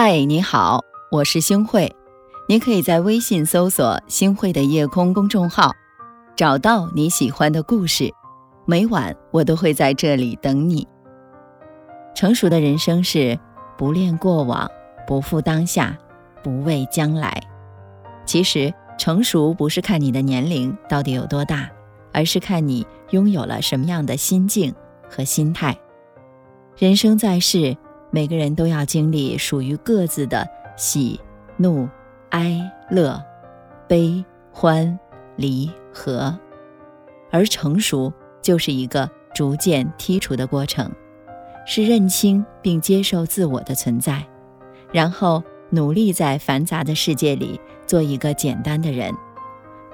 嗨，你好，我是星慧。你可以在微信搜索“星慧的夜空”公众号，找到你喜欢的故事。每晚我都会在这里等你。成熟的人生是不恋过往，不负当下，不畏将来。其实，成熟不是看你的年龄到底有多大，而是看你拥有了什么样的心境和心态。人生在世。每个人都要经历属于各自的喜、怒、哀、乐、悲、欢、离、合，而成熟就是一个逐渐剔除的过程，是认清并接受自我的存在，然后努力在繁杂的世界里做一个简单的人。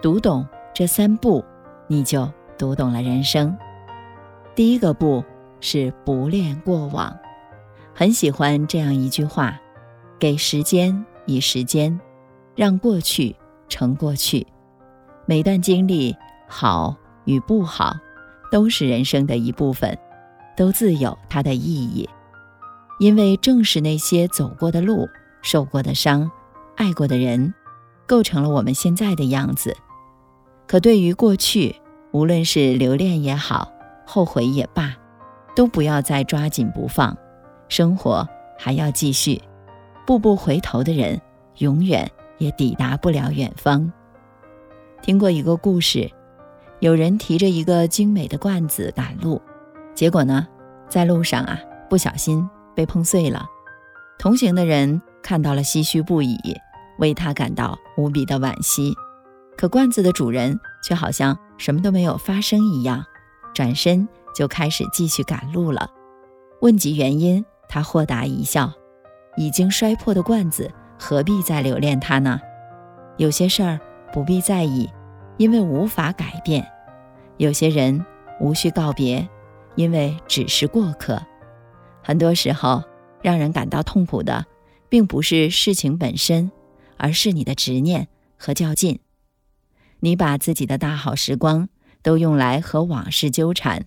读懂这三步，你就读懂了人生。第一个步是不恋过往。很喜欢这样一句话：“给时间以时间，让过去成过去。每段经历好与不好，都是人生的一部分，都自有它的意义。因为正是那些走过的路、受过的伤、爱过的人，构成了我们现在的样子。可对于过去，无论是留恋也好，后悔也罢，都不要再抓紧不放。”生活还要继续，步步回头的人，永远也抵达不了远方。听过一个故事，有人提着一个精美的罐子赶路，结果呢，在路上啊，不小心被碰碎了。同行的人看到了唏嘘不已，为他感到无比的惋惜。可罐子的主人却好像什么都没有发生一样，转身就开始继续赶路了。问及原因。他豁达一笑，已经摔破的罐子，何必再留恋它呢？有些事儿不必在意，因为无法改变；有些人无需告别，因为只是过客。很多时候，让人感到痛苦的，并不是事情本身，而是你的执念和较劲。你把自己的大好时光都用来和往事纠缠，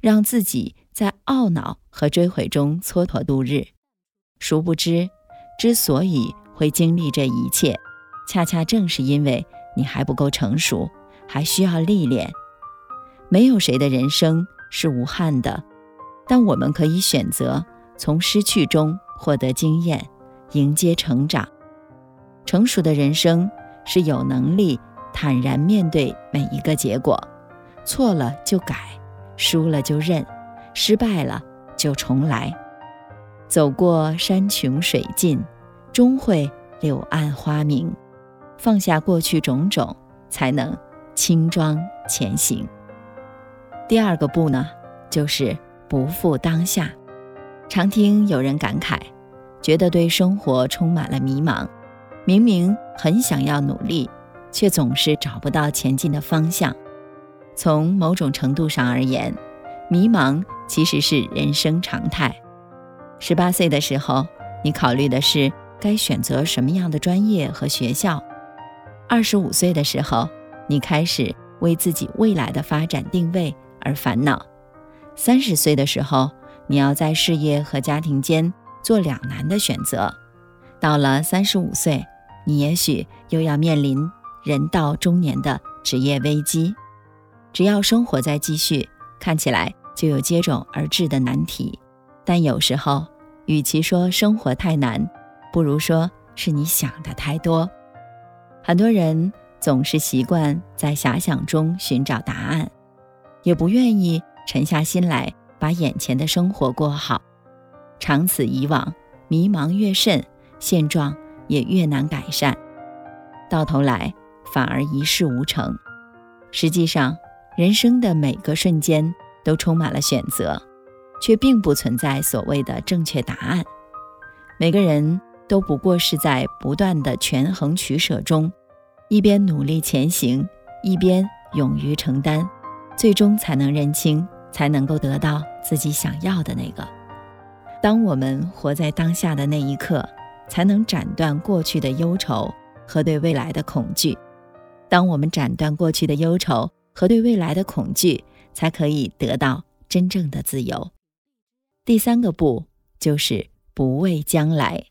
让自己。在懊恼和追悔中蹉跎度日，殊不知，之所以会经历这一切，恰恰正是因为你还不够成熟，还需要历练。没有谁的人生是无憾的，但我们可以选择从失去中获得经验，迎接成长。成熟的人生是有能力坦然面对每一个结果，错了就改，输了就认。失败了就重来，走过山穷水尽，终会柳暗花明。放下过去种种，才能轻装前行。第二个步呢，就是不负当下。常听有人感慨，觉得对生活充满了迷茫，明明很想要努力，却总是找不到前进的方向。从某种程度上而言，迷茫。其实是人生常态。十八岁的时候，你考虑的是该选择什么样的专业和学校；二十五岁的时候，你开始为自己未来的发展定位而烦恼；三十岁的时候，你要在事业和家庭间做两难的选择；到了三十五岁，你也许又要面临人到中年的职业危机。只要生活在继续，看起来。就有接踵而至的难题，但有时候，与其说生活太难，不如说是你想的太多。很多人总是习惯在遐想中寻找答案，也不愿意沉下心来把眼前的生活过好。长此以往，迷茫越甚，现状也越难改善，到头来反而一事无成。实际上，人生的每个瞬间。都充满了选择，却并不存在所谓的正确答案。每个人都不过是在不断的权衡取舍中，一边努力前行，一边勇于承担，最终才能认清，才能够得到自己想要的那个。当我们活在当下的那一刻，才能斩断过去的忧愁和对未来的恐惧。当我们斩断过去的忧愁和对未来的恐惧。才可以得到真正的自由。第三个不就是不畏将来。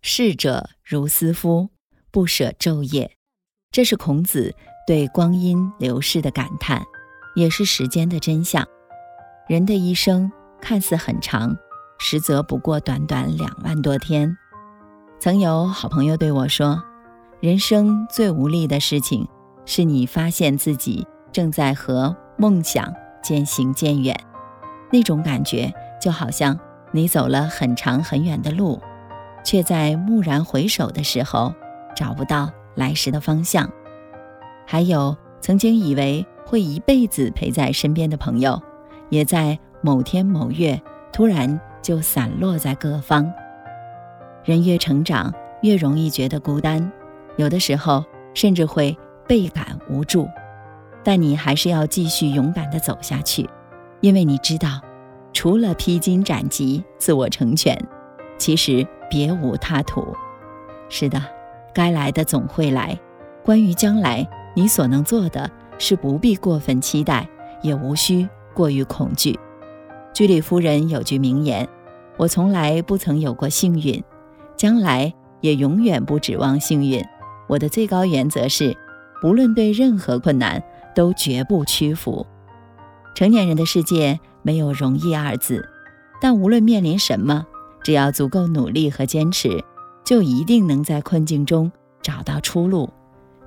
逝者如斯夫，不舍昼夜。这是孔子对光阴流逝的感叹，也是时间的真相。人的一生看似很长，实则不过短短两万多天。曾有好朋友对我说：“人生最无力的事情，是你发现自己正在和梦想渐行渐远。那种感觉，就好像你走了很长很远的路。”却在蓦然回首的时候，找不到来时的方向。还有曾经以为会一辈子陪在身边的朋友，也在某天某月突然就散落在各方。人越成长，越容易觉得孤单，有的时候甚至会倍感无助。但你还是要继续勇敢地走下去，因为你知道，除了披荆斩棘、自我成全，其实。别无他途。是的，该来的总会来。关于将来，你所能做的是不必过分期待，也无需过于恐惧。居里夫人有句名言：“我从来不曾有过幸运，将来也永远不指望幸运。我的最高原则是，不论对任何困难，都绝不屈服。”成年人的世界没有容易二字，但无论面临什么。只要足够努力和坚持，就一定能在困境中找到出路，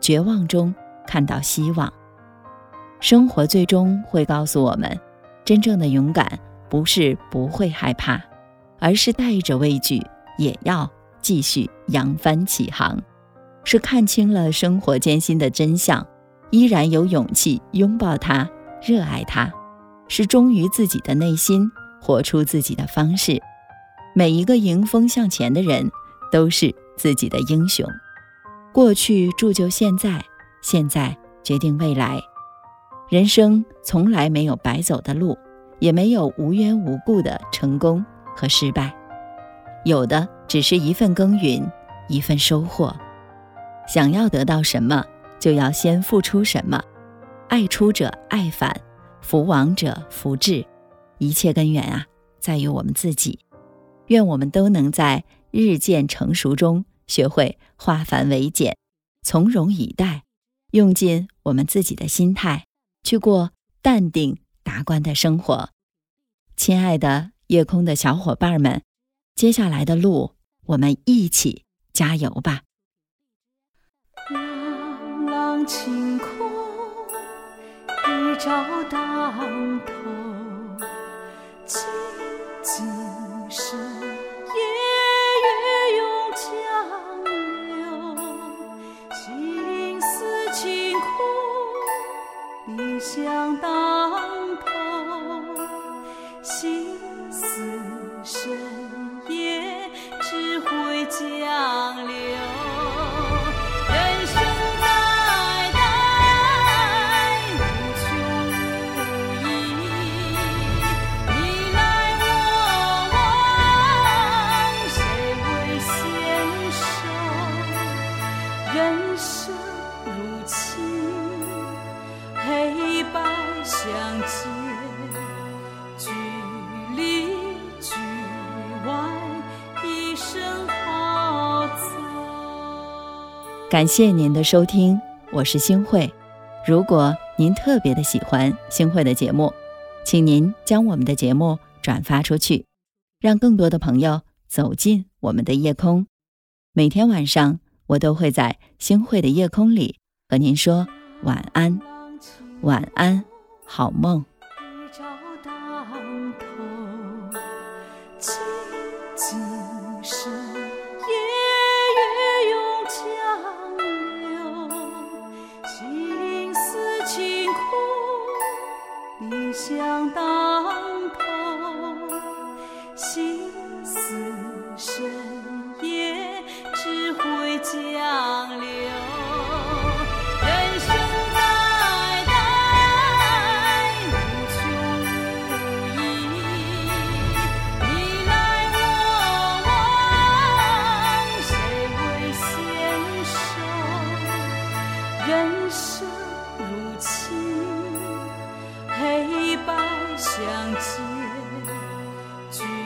绝望中看到希望。生活最终会告诉我们，真正的勇敢不是不会害怕，而是带着畏惧也要继续扬帆起航；是看清了生活艰辛的真相，依然有勇气拥抱它、热爱它；是忠于自己的内心，活出自己的方式。每一个迎风向前的人，都是自己的英雄。过去铸就现在，现在决定未来。人生从来没有白走的路，也没有无缘无故的成功和失败，有的只是一份耕耘，一份收获。想要得到什么，就要先付出什么。爱出者爱返，福往者福至。一切根源啊，在于我们自己。愿我们都能在日渐成熟中学会化繁为简，从容以待，用尽我们自己的心态去过淡定达观的生活。亲爱的夜空的小伙伴们，接下来的路我们一起加油吧！晴空，一朝当头，静静是。相见，距离局外，一生好走。感谢您的收听，我是星慧。如果您特别的喜欢星慧的节目，请您将我们的节目转发出去，让更多的朋友走进我们的夜空。每天晚上，我都会在星慧的夜空里和您说晚安。晚安，好梦。相见，距离。